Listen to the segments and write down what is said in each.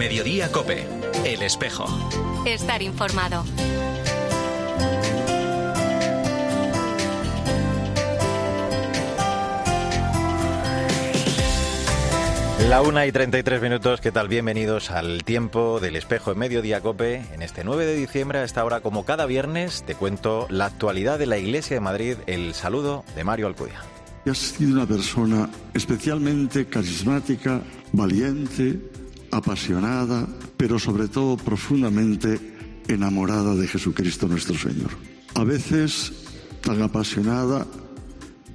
Mediodía Cope, El Espejo. Estar informado. La una y 33 minutos, ¿qué tal? Bienvenidos al tiempo del espejo en Mediodía Cope. En este 9 de diciembre, a esta hora, como cada viernes, te cuento la actualidad de la Iglesia de Madrid. El saludo de Mario Alcudia. Has sido una persona especialmente carismática, valiente, apasionada, pero sobre todo profundamente enamorada de Jesucristo nuestro Señor. A veces tan apasionada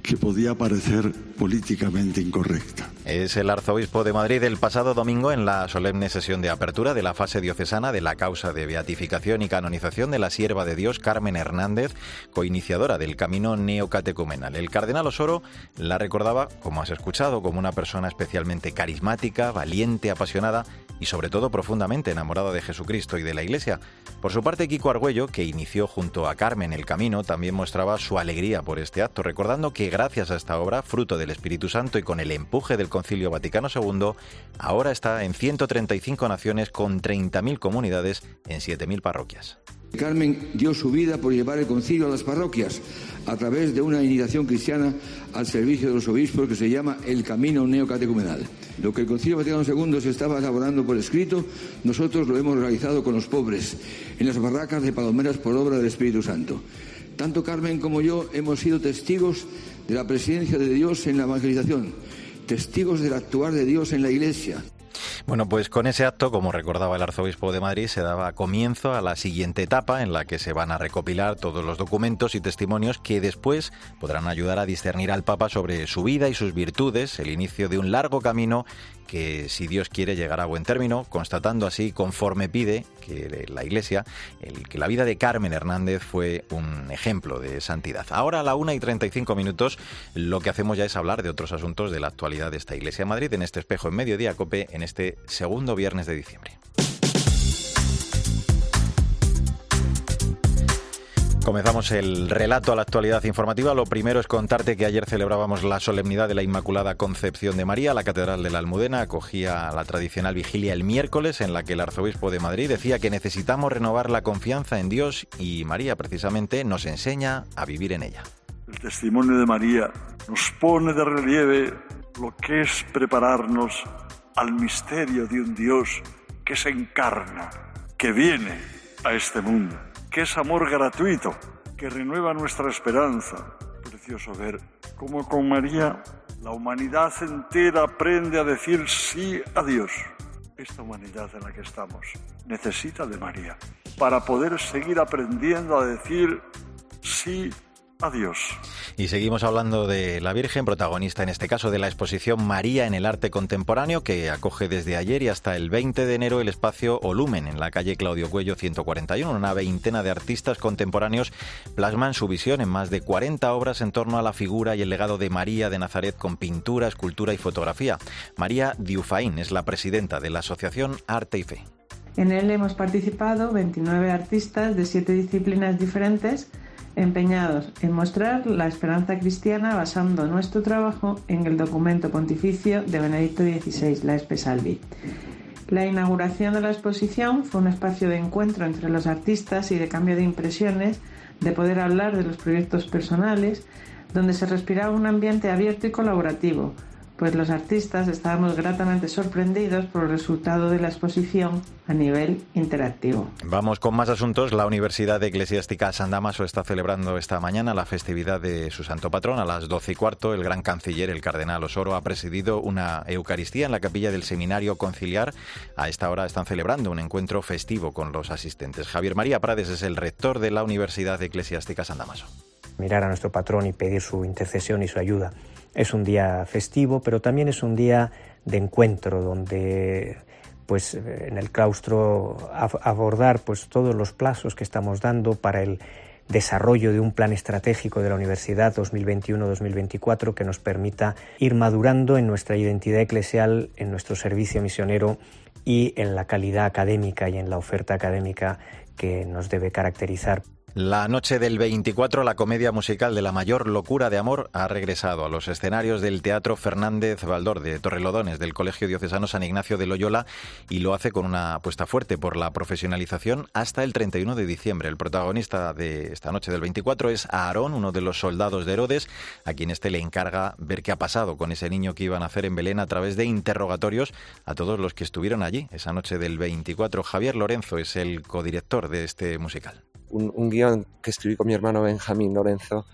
que podía parecer políticamente incorrecta. Es el arzobispo de Madrid el pasado domingo en la solemne sesión de apertura de la fase diocesana de la causa de beatificación y canonización de la sierva de Dios Carmen Hernández, coiniciadora del camino neocatecumenal. El cardenal Osoro la recordaba, como has escuchado, como una persona especialmente carismática, valiente, apasionada y sobre todo profundamente enamorada de Jesucristo y de la Iglesia. Por su parte, Kiko Argüello, que inició junto a Carmen el camino, también mostraba su alegría por este acto, recordando que gracias a esta obra, fruto del Espíritu Santo y con el empuje del Concilio Vaticano II, ahora está en 135 naciones con 30.000 comunidades en 7.000 parroquias. Carmen dio su vida por llevar el concilio a las parroquias a través de una iniciación cristiana al servicio de los obispos que se llama el Camino Neocatecumenal. Lo que el Concilio Vaticano II se estaba elaborando por escrito, nosotros lo hemos realizado con los pobres, en las barracas de palomeras por obra del Espíritu Santo. Tanto Carmen como yo hemos sido testigos de la presencia de Dios en la evangelización, testigos del actuar de Dios en la Iglesia. Bueno, pues con ese acto, como recordaba el arzobispo de Madrid, se daba comienzo a la siguiente etapa en la que se van a recopilar todos los documentos y testimonios que después podrán ayudar a discernir al Papa sobre su vida y sus virtudes, el inicio de un largo camino que, si Dios quiere, llegará a buen término, constatando así, conforme pide que la Iglesia, que la vida de Carmen Hernández fue un ejemplo de santidad. Ahora a la una y 35 minutos lo que hacemos ya es hablar de otros asuntos de la actualidad de esta Iglesia de Madrid en este espejo en mediodía COPE en este segundo viernes de diciembre. Comenzamos el relato a la actualidad informativa. Lo primero es contarte que ayer celebrábamos la solemnidad de la Inmaculada Concepción de María. La Catedral de la Almudena acogía la tradicional vigilia el miércoles en la que el arzobispo de Madrid decía que necesitamos renovar la confianza en Dios y María precisamente nos enseña a vivir en ella. El testimonio de María nos pone de relieve lo que es prepararnos al misterio de un Dios que se encarna, que viene a este mundo, que es amor gratuito, que renueva nuestra esperanza. Precioso ver cómo con María la humanidad entera aprende a decir sí a Dios. Esta humanidad en la que estamos necesita de María para poder seguir aprendiendo a decir sí Adiós. Y seguimos hablando de la Virgen, protagonista en este caso de la exposición María en el arte contemporáneo, que acoge desde ayer y hasta el 20 de enero el espacio Olumen en la calle Claudio Cuello 141. Una veintena de artistas contemporáneos plasman su visión en más de 40 obras en torno a la figura y el legado de María de Nazaret con pintura, escultura y fotografía. María Diufaín es la presidenta de la Asociación Arte y Fe. En él hemos participado 29 artistas de siete disciplinas diferentes empeñados en mostrar la esperanza cristiana basando nuestro trabajo en el documento pontificio de Benedicto XVI, la Espe Salvi. La inauguración de la exposición fue un espacio de encuentro entre los artistas y de cambio de impresiones, de poder hablar de los proyectos personales, donde se respiraba un ambiente abierto y colaborativo, pues los artistas estábamos gratamente sorprendidos por el resultado de la exposición a nivel interactivo. Vamos con más asuntos. La Universidad Eclesiástica San Damaso está celebrando esta mañana la festividad de su santo patrón. A las doce y cuarto, el gran canciller, el cardenal Osoro, ha presidido una Eucaristía en la capilla del Seminario Conciliar. A esta hora están celebrando un encuentro festivo con los asistentes. Javier María Prades es el rector de la Universidad Eclesiástica San Damaso. Mirar a nuestro patrón y pedir su intercesión y su ayuda es un día festivo, pero también es un día de encuentro donde pues en el claustro abordar pues todos los plazos que estamos dando para el desarrollo de un plan estratégico de la universidad 2021-2024 que nos permita ir madurando en nuestra identidad eclesial, en nuestro servicio misionero y en la calidad académica y en la oferta académica que nos debe caracterizar. La noche del 24, la comedia musical de la mayor locura de amor ha regresado a los escenarios del Teatro Fernández Valdor de Torrelodones del Colegio Diocesano San Ignacio de Loyola y lo hace con una apuesta fuerte por la profesionalización hasta el 31 de diciembre. El protagonista de esta noche del 24 es Aarón, uno de los soldados de Herodes, a quien este le encarga ver qué ha pasado con ese niño que iban a hacer en Belén a través de interrogatorios a todos los que estuvieron allí esa noche del 24. Javier Lorenzo es el codirector de este musical un, guion que escribí con mi hermano Benjamín Lorenzo,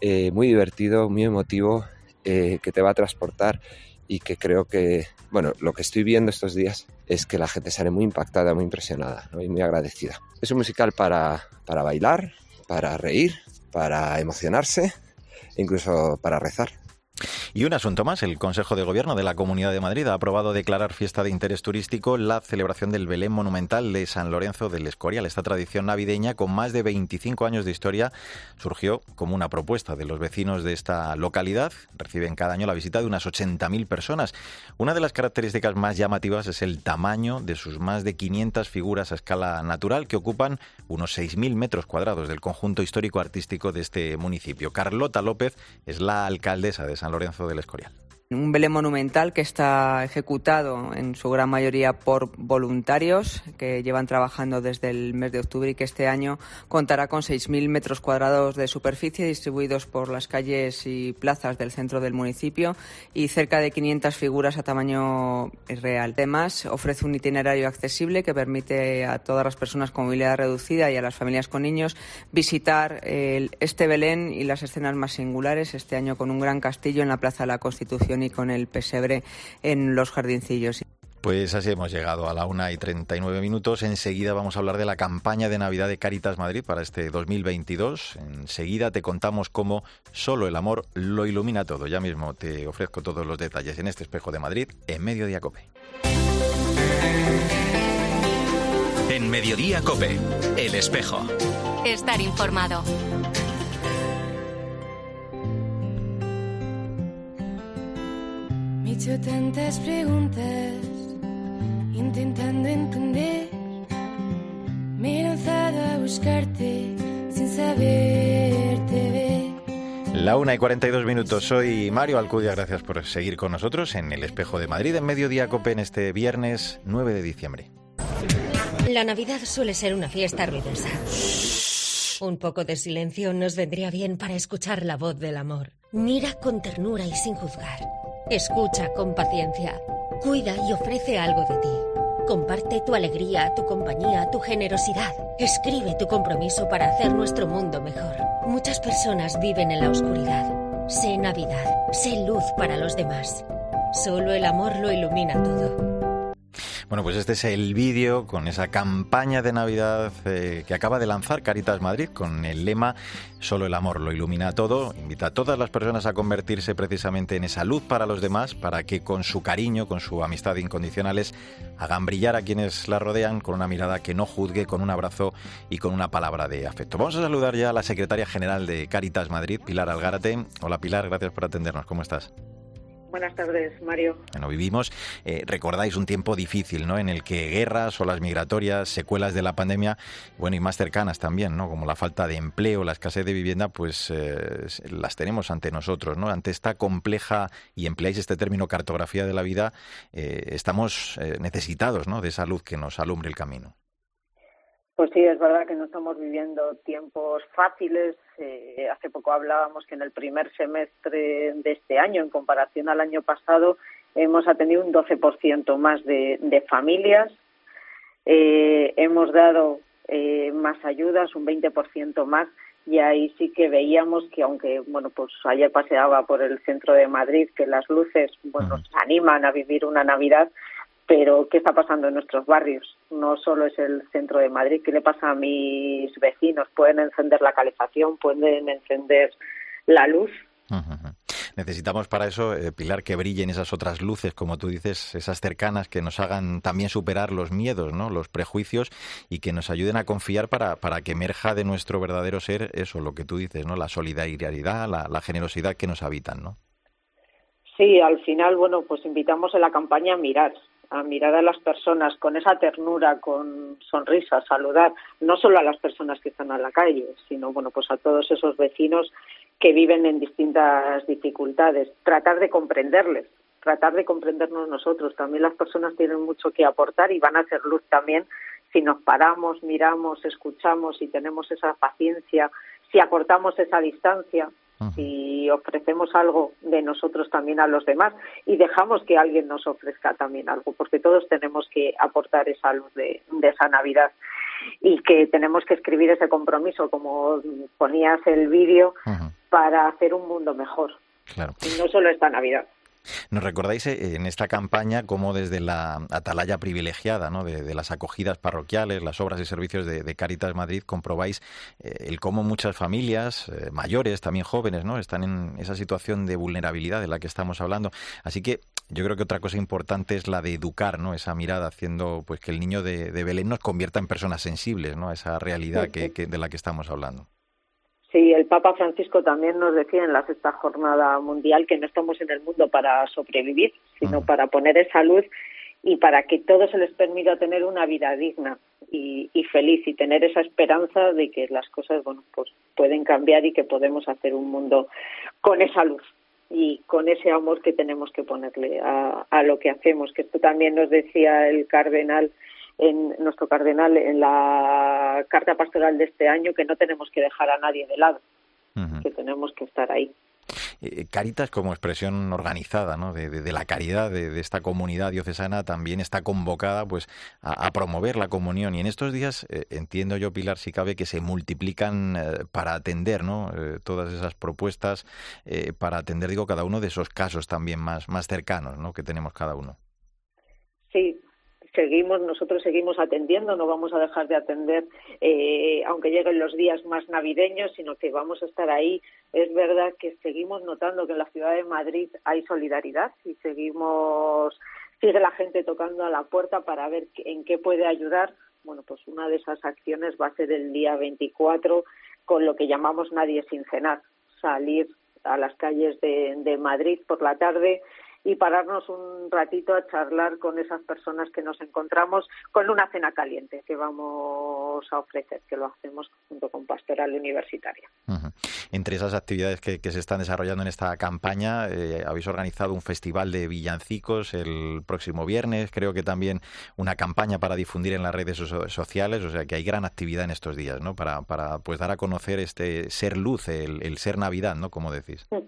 eh, muy divertido, muy emotivo, eh, que te va a transportar y que creo que, bueno, lo que estoy viendo estos días es que la gente sale muy impactada, muy impresionada y muy agradecida. Es un musical para, para bailar, para reír, para emocionarse e incluso para rezar. Y un asunto más, el Consejo de Gobierno de la Comunidad de Madrid ha aprobado declarar fiesta de interés turístico la celebración del Belén Monumental de San Lorenzo del Escorial. Esta tradición navideña, con más de 25 años de historia, surgió como una propuesta de los vecinos de esta localidad. Reciben cada año la visita de unas 80.000 personas. Una de las características más llamativas es el tamaño de sus más de 500 figuras a escala natural que ocupan unos 6.000 metros cuadrados del conjunto histórico-artístico de este municipio. Carlota López es la alcaldesa de San Lorenzo del Escorial. Un Belén monumental que está ejecutado en su gran mayoría por voluntarios que llevan trabajando desde el mes de octubre y que este año contará con 6.000 metros cuadrados de superficie distribuidos por las calles y plazas del centro del municipio y cerca de 500 figuras a tamaño real. Además, ofrece un itinerario accesible que permite a todas las personas con movilidad reducida y a las familias con niños visitar este Belén y las escenas más singulares este año con un gran castillo en la Plaza de la Constitución y con el pesebre en los jardincillos. Pues así hemos llegado a la una y 39 minutos. Enseguida vamos a hablar de la campaña de Navidad de Caritas Madrid para este 2022. Enseguida te contamos cómo solo el amor lo ilumina todo. Ya mismo te ofrezco todos los detalles en este espejo de Madrid en Mediodía Cope. En Mediodía Cope, el espejo. Estar informado. Hecho tantas preguntas intentando entender. Me he lanzado a buscarte sin saberte ver. La una y 42 minutos. Soy Mario Alcudia. Gracias por seguir con nosotros en el Espejo de Madrid en Mediodía Cope en este viernes 9 de diciembre. La Navidad suele ser una fiesta ruidosa. Un poco de silencio nos vendría bien para escuchar la voz del amor. Mira con ternura y sin juzgar. Escucha con paciencia. Cuida y ofrece algo de ti. Comparte tu alegría, tu compañía, tu generosidad. Escribe tu compromiso para hacer nuestro mundo mejor. Muchas personas viven en la oscuridad. Sé Navidad. Sé luz para los demás. Solo el amor lo ilumina todo. Bueno, pues este es el vídeo con esa campaña de Navidad eh, que acaba de lanzar Caritas Madrid con el lema Solo el amor lo ilumina todo. Invita a todas las personas a convertirse precisamente en esa luz para los demás, para que con su cariño, con su amistad incondicionales, hagan brillar a quienes la rodean con una mirada que no juzgue, con un abrazo y con una palabra de afecto. Vamos a saludar ya a la secretaria general de Caritas Madrid, Pilar Algárate. Hola Pilar, gracias por atendernos. ¿Cómo estás? Buenas tardes, Mario. Bueno, vivimos, eh, recordáis, un tiempo difícil, ¿no? En el que guerras, olas migratorias, secuelas de la pandemia, bueno, y más cercanas también, ¿no? Como la falta de empleo, la escasez de vivienda, pues eh, las tenemos ante nosotros, ¿no? Ante esta compleja, y empleáis este término cartografía de la vida, eh, estamos necesitados, ¿no? De esa luz que nos alumbre el camino. Pues sí, es verdad que no estamos viviendo tiempos fáciles. Eh, hace poco hablábamos que en el primer semestre de este año, en comparación al año pasado, hemos atendido un 12% más de, familias. Eh, hemos dado eh, más ayudas, un 20% más, y ahí sí que veíamos que aunque, bueno, pues ayer paseaba por el centro de Madrid, que las luces, bueno, nos animan a vivir una Navidad, pero ¿qué está pasando en nuestros barrios? No solo es el centro de Madrid, ¿qué le pasa a mis vecinos? ¿Pueden encender la calefacción? ¿Pueden encender la luz? Necesitamos para eso, eh, Pilar, que brillen esas otras luces, como tú dices, esas cercanas que nos hagan también superar los miedos, ¿no? los prejuicios y que nos ayuden a confiar para, para que emerja de nuestro verdadero ser eso, lo que tú dices, ¿no? la solidaridad, la, la generosidad que nos habitan. ¿no? Sí, al final, bueno, pues invitamos en la campaña a mirar, a mirar a las personas con esa ternura, con sonrisa, saludar, no solo a las personas que están a la calle, sino bueno, pues a todos esos vecinos que viven en distintas dificultades, tratar de comprenderles, tratar de comprendernos nosotros. También las personas tienen mucho que aportar y van a hacer luz también si nos paramos, miramos, escuchamos y tenemos esa paciencia, si acortamos esa distancia, si ofrecemos algo de nosotros también a los demás y dejamos que alguien nos ofrezca también algo, porque todos tenemos que aportar esa luz de, esa Navidad y que tenemos que escribir ese compromiso, como ponías el vídeo, para hacer un mundo mejor. Y no solo esta Navidad. Nos recordáis eh, en esta campaña cómo desde la atalaya privilegiada ¿no? de, las acogidas parroquiales, las obras y servicios de, Caritas Madrid, comprobáis eh, el cómo muchas familias, eh, mayores, también jóvenes, ¿no? están en esa situación de vulnerabilidad de la que estamos hablando. Así que yo creo que otra cosa importante es la de educar, ¿no? Esa mirada haciendo pues que el niño de, Belén nos convierta en personas sensibles, ¿no? A esa realidad que, de la que estamos hablando. Sí, el Papa Francisco también nos decía en la sexta jornada mundial que no estamos en el mundo para sobrevivir, sino para poner esa luz y para que todos se les permita tener una vida digna y, feliz y tener esa esperanza de que las cosas bueno pues pueden cambiar y que podemos hacer un mundo con esa luz y con ese amor que tenemos que ponerle a, a lo que hacemos que esto también nos decía el cardenal en nuestro cardenal en la carta pastoral de este año que no tenemos que dejar a nadie de lado, que tenemos que estar ahí. Eh, Caritas como expresión organizada ¿no? de, la caridad de, esta comunidad diocesana también está convocada pues a, promover la comunión y en estos días eh, entiendo yo Pilar si cabe que se multiplican eh, para atender ¿no? todas esas propuestas para atender digo cada uno de esos casos también más más cercanos ¿no? que tenemos cada uno sí seguimos, nosotros seguimos atendiendo, no vamos a dejar de atender eh, aunque lleguen los días más navideños, sino que vamos a estar ahí. Es verdad que seguimos notando que en la ciudad de Madrid hay solidaridad y seguimos, sigue la gente tocando a la puerta para ver en qué puede ayudar. Bueno, pues una de esas acciones va a ser el día 24 con lo que llamamos Nadie sin cenar, salir a las calles de, de Madrid por la tarde y pararnos un ratito a charlar con esas personas que nos encontramos con una cena caliente que vamos a ofrecer, que lo hacemos junto con Pastoral Universitaria. Entre esas actividades que, se están desarrollando en esta campaña, eh, habéis organizado un festival de villancicos el próximo viernes, creo que también una campaña para difundir en las redes sociales, o sea que hay gran actividad en estos días, ¿no? Para, para pues dar a conocer este ser luz, el, el ser Navidad, ¿no? Como decís.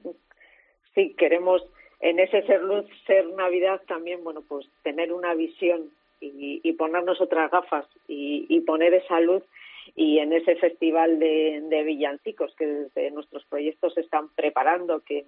Sí, queremos en ese ser luz, ser Navidad también, bueno, pues tener una visión y, ponernos otras gafas y, poner esa luz y en ese festival de, villancicos que desde nuestros proyectos se están preparando, que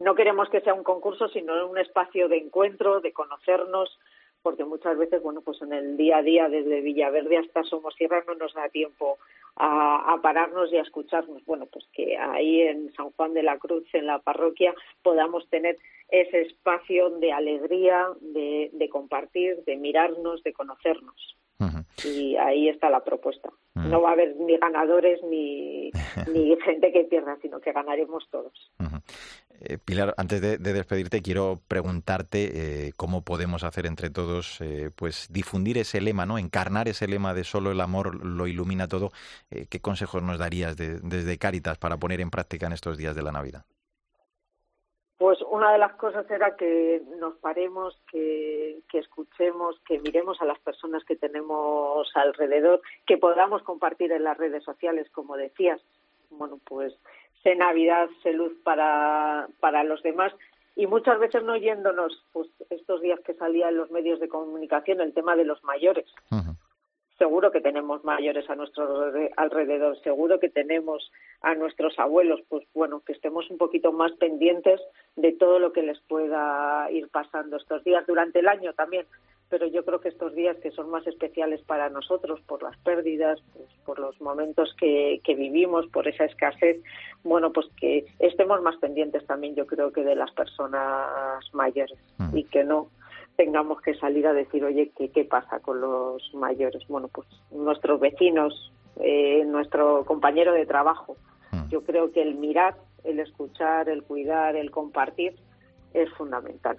no queremos que sea un concurso, sino un espacio de encuentro, de conocernos, porque muchas veces, bueno, pues en el día a día, desde Villaverde hasta Somosierra, no nos da tiempo a, pararnos y a escucharnos. Bueno, pues que ahí en San Juan de la Cruz, en la parroquia, podamos tener ese espacio de alegría, de, de compartir, de mirarnos, de conocernos. Y ahí está la propuesta. No va a haber ni ganadores ni, ni gente que pierda, sino que ganaremos todos. Eh, Pilar, antes de, despedirte, quiero preguntarte eh, cómo podemos hacer entre todos, eh, pues difundir ese lema, ¿no? Encarnar ese lema de solo el amor lo ilumina todo. ¿Qué consejos nos darías desde Cáritas para poner en práctica en estos días de la Navidad? Pues una de las cosas era que nos paremos, que, escuchemos, que miremos a las personas que tenemos alrededor, que podamos compartir en las redes sociales, como decías. Bueno, pues sé Navidad, sé luz para, para los demás. Y muchas veces no oyéndonos, pues estos días que salía en los medios de comunicación el tema de los mayores seguro que tenemos mayores a nuestro alrededor, seguro que tenemos a nuestros abuelos, pues bueno, que estemos un poquito más pendientes de todo lo que les pueda ir pasando estos días durante el año también, pero yo creo que estos días que son más especiales para nosotros por las pérdidas, pues, por los momentos que, que vivimos, por esa escasez, bueno, pues que estemos más pendientes también yo creo que de las personas mayores mm. y que no tengamos que salir a decir, oye, ¿qué, qué pasa con los mayores? Bueno, pues nuestros vecinos, eh, nuestro compañero de trabajo. Mm. Yo creo que el mirar, el escuchar, el cuidar, el compartir es fundamental.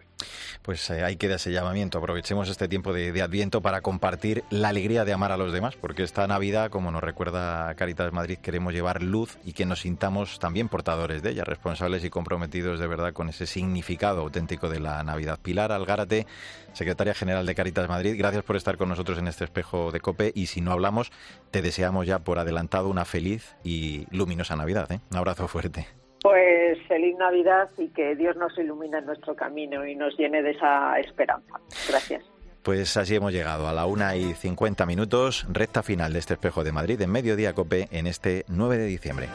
Pues eh, hay que dar ese llamamiento. Aprovechemos este tiempo de, Adviento para compartir la alegría de amar a los demás, porque esta Navidad, como nos recuerda Caritas Madrid, queremos llevar luz y que nos sintamos también portadores de ella, responsables y comprometidos de verdad con ese significado auténtico de la Navidad. Pilar Algárate, secretaria general de Caritas Madrid, gracias por estar con nosotros en este espejo de COPE y si no hablamos, te deseamos ya por adelantado una feliz y luminosa Navidad. ¿eh? Un abrazo fuerte. Pues feliz Navidad y que Dios nos ilumine en nuestro camino y nos llene de esa esperanza. Gracias. Pues así hemos llegado a la una y 50 minutos, recta final de este espejo de Madrid en Mediodía Cope en este 9 de diciembre.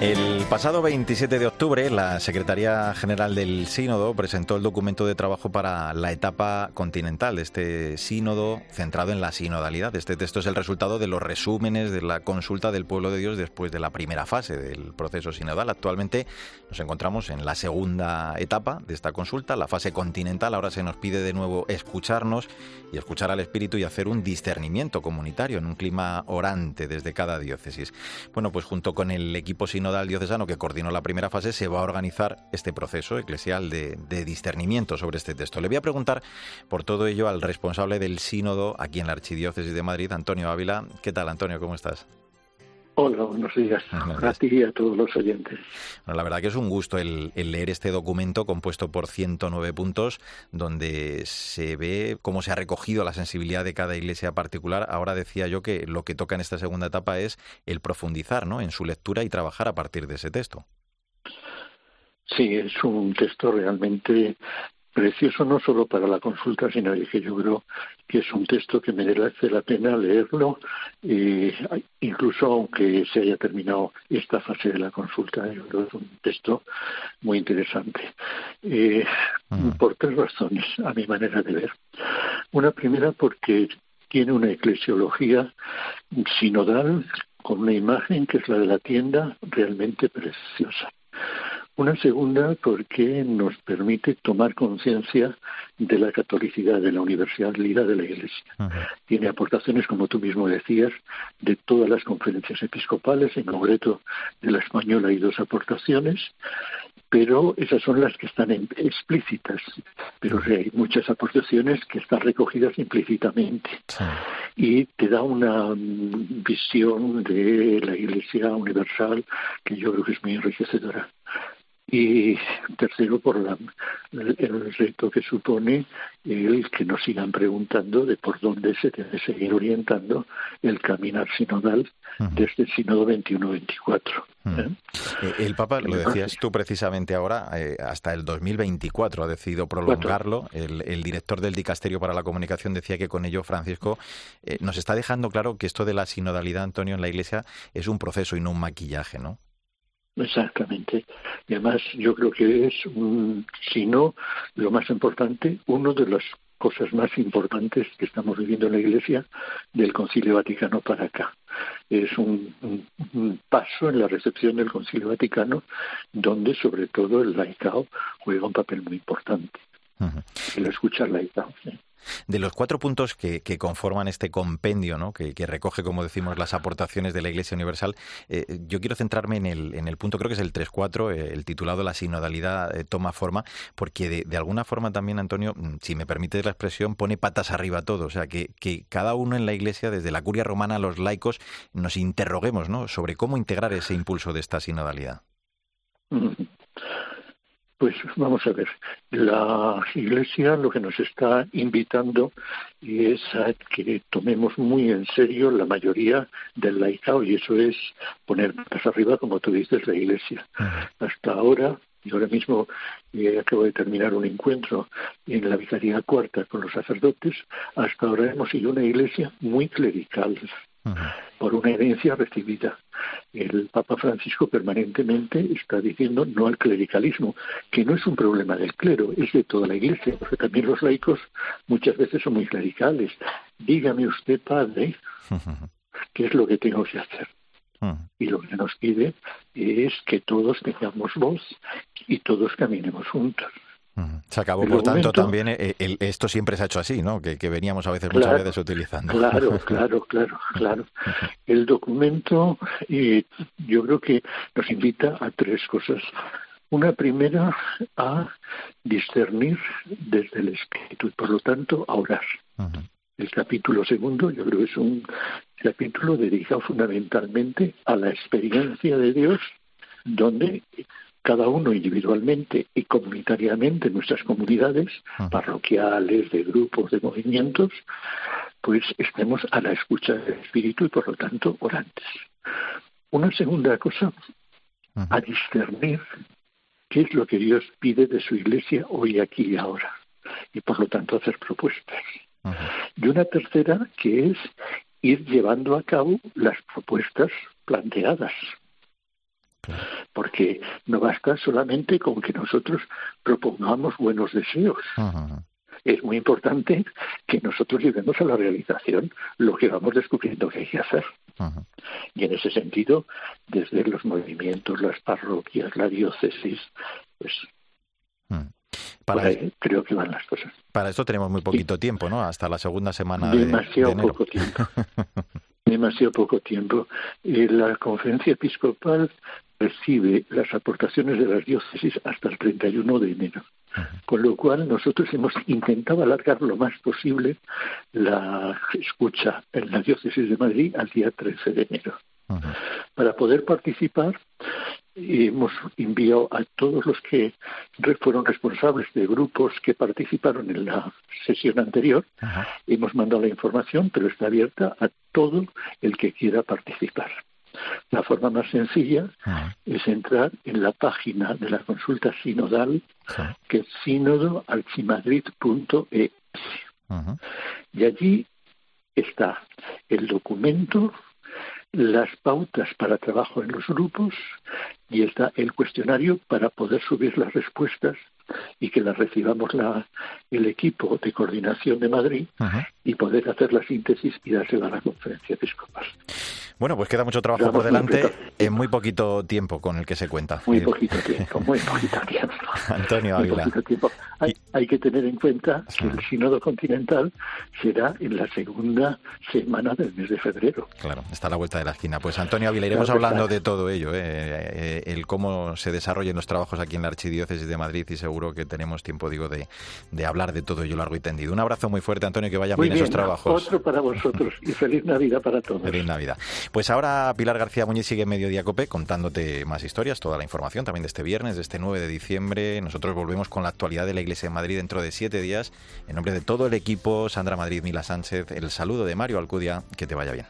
El pasado 27 de octubre, la Secretaría General del Sínodo presentó el documento de trabajo para la etapa continental de este sínodo centrado en la sinodalidad. Este texto es el resultado de los resúmenes de la consulta del pueblo de Dios después de la primera fase del proceso sinodal. Actualmente nos encontramos en la segunda etapa de esta consulta, la fase continental. Ahora se nos pide de nuevo escucharnos y escuchar al Espíritu y hacer un discernimiento comunitario en un clima orante desde cada diócesis. Bueno, pues junto con el equipo sinodal al Diocesano que coordinó la primera fase se va a organizar este proceso eclesial de, de, discernimiento sobre este texto. Le voy a preguntar por todo ello al responsable del sínodo aquí en la Archidiócesis de Madrid, Antonio Ávila. ¿Qué tal, Antonio? ¿Cómo estás? Hola, buenos días. A ti y a todos los oyentes. Bueno, la verdad que es un gusto el, leer este documento compuesto por 109 puntos, donde se ve cómo se ha recogido la sensibilidad de cada iglesia particular. Ahora decía yo que lo que toca en esta segunda etapa es el profundizar ¿no? en su lectura y trabajar a partir de ese texto. Sí, es un texto realmente precioso no solo para la consulta, sino que yo creo que es un texto que merece la pena leerlo, y incluso aunque se haya terminado esta fase de la consulta. Yo creo que es un texto muy interesante. Eh, mm. Por tres razones, a mi manera de ver. Una primera porque tiene una eclesiología sinodal con una imagen que es la de la tienda realmente preciosa. Una segunda porque nos permite tomar conciencia de la catolicidad, de la universalidad de la Iglesia. Tiene aportaciones, como tú mismo decías, de todas las conferencias episcopales, en concreto de la española hay dos aportaciones, pero esas son las que están explícitas, pero hay muchas aportaciones que están recogidas implícitamente. Y te da una mm, visión de la Iglesia universal que yo creo que es muy enriquecedora y tercero por la, el, reto que supone el que nos sigan preguntando de por dónde se debe seguir orientando el caminar sinodal desde el sínodo 21-24. ¿eh? Eh, el Papa, lo decías tú precisamente ahora, eh, hasta el 2024 ha decidido prolongarlo. El, el, director del Dicasterio para la Comunicación decía que con ello, Francisco, nos está dejando claro que esto de la sinodalidad, Antonio, en la Iglesia es un proceso y no un maquillaje, ¿no? Exactamente. Y además yo creo que es, si no lo más importante, uno de las cosas más importantes que estamos viviendo en la Iglesia del Concilio Vaticano para acá. Es un, paso en la recepción del Concilio Vaticano donde sobre todo el laicao juega un papel muy importante. El escuchar laicao. De los cuatro puntos que, conforman este compendio, ¿no? que, recoge, como decimos, las aportaciones de la Iglesia Universal, eh, yo quiero centrarme en el, en el punto, creo que es el 3.4, eh, el titulado La sinodalidad eh, toma forma, porque de, alguna forma también, Antonio, mm, si me permites la expresión, pone patas arriba todo. O sea, que, que cada uno en la Iglesia, desde la curia romana a los laicos, nos interroguemos ¿no? sobre cómo integrar ese impulso de esta sinodalidad. Pues vamos a ver, la Iglesia lo que nos está invitando es a que tomemos muy en serio la mayoría del laicao y eso es poner más arriba, como tú dices, la Iglesia. Hasta ahora y ahora mismo eh, acabo de terminar un encuentro en la Vicaría Cuarta con los sacerdotes. Hasta ahora hemos sido una iglesia muy clerical, por una herencia recibida. El Papa Francisco permanentemente está diciendo no al clericalismo, que no es un problema del clero, es de toda la Iglesia, porque también los laicos muchas veces son muy clericales. Dígame usted, padre, qué es lo que tengo que hacer. Y lo que nos pide es que todos tengamos voz y todos caminemos juntos. Se acabó, por tanto, también eh, esto siempre se ha hecho así, ¿no? Que, veníamos a veces muchas veces utilizando. Claro, claro, claro, claro. El documento, eh, yo creo que nos invita a tres cosas. Una primera, a discernir desde el espíritu y, por lo tanto, a orar. El capítulo segundo, yo creo que es un capítulo dedicado fundamentalmente a la experiencia de Dios, donde cada uno individualmente y comunitariamente en nuestras comunidades parroquiales, de grupos, de movimientos, pues estemos a la escucha del Espíritu y por lo tanto orantes. Una segunda cosa, a discernir qué es lo que Dios pide de su iglesia hoy, aquí y ahora, y por lo tanto hacer propuestas. Y una tercera que es ir llevando a cabo las propuestas planteadas porque no basta solamente con que nosotros propongamos buenos deseos. Es muy importante que nosotros llevemos a la realización lo que vamos descubriendo que hay que hacer. Y en ese sentido, desde los movimientos, las parroquias, la diócesis, pues mm. Para creo que van las cosas. Para esto tenemos muy poquito tiempo, ¿no? Hasta la segunda semana Demasiado de, poco tiempo. Demasiado poco tiempo. Y la conferencia episcopal recibe las aportaciones de las diócesis hasta el 31 de enero. Con lo cual nosotros hemos intentado alargar lo más posible la escucha en la diócesis de Madrid al día 13 de enero. Para poder participar hemos enviado a todos los que fueron responsables de grupos que participaron en la sesión anterior, hemos mandado la información, pero está abierta a todo el que quiera participar. La forma más sencilla es entrar en la página de la consulta sinodal, que es sínodoarchimadrid.es. Y allí está el documento, las pautas para trabajo en los grupos y está el cuestionario para poder subir las respuestas y que las recibamos la, el equipo de coordinación de Madrid y poder hacer la síntesis y dársela a la conferencia episcopal. Bueno, pues queda mucho trabajo por delante en muy poquito tiempo con el que se cuenta. Muy poquito tiempo, muy poquito tiempo. Antonio Ávila. Hay, que tener en cuenta que el sínodo continental será en la segunda semana del mes de febrero. Claro, está a la vuelta de la esquina. Pues Antonio Ávila, iremos hablando de todo ello, ¿eh? Eh, el cómo se desarrollan los trabajos aquí en la Archidiócesis de Madrid y seguro que tenemos tiempo, digo, de, de hablar de todo ello largo y tendido. Un abrazo muy fuerte, Antonio, que vayan bien, esos trabajos. Otro para vosotros y feliz Navidad para todos. Feliz Navidad. Pues ahora Pilar García Muñiz sigue en Mediodía Cope contándote más historias, toda la información también de este viernes, de este 9 de diciembre. Nosotros volvemos con la actualidad de la Iglesia de Madrid dentro de siete días. En nombre de todo el equipo, Sandra Madrid, Mila Sánchez, el saludo de Mario Alcudia, que te vaya bien.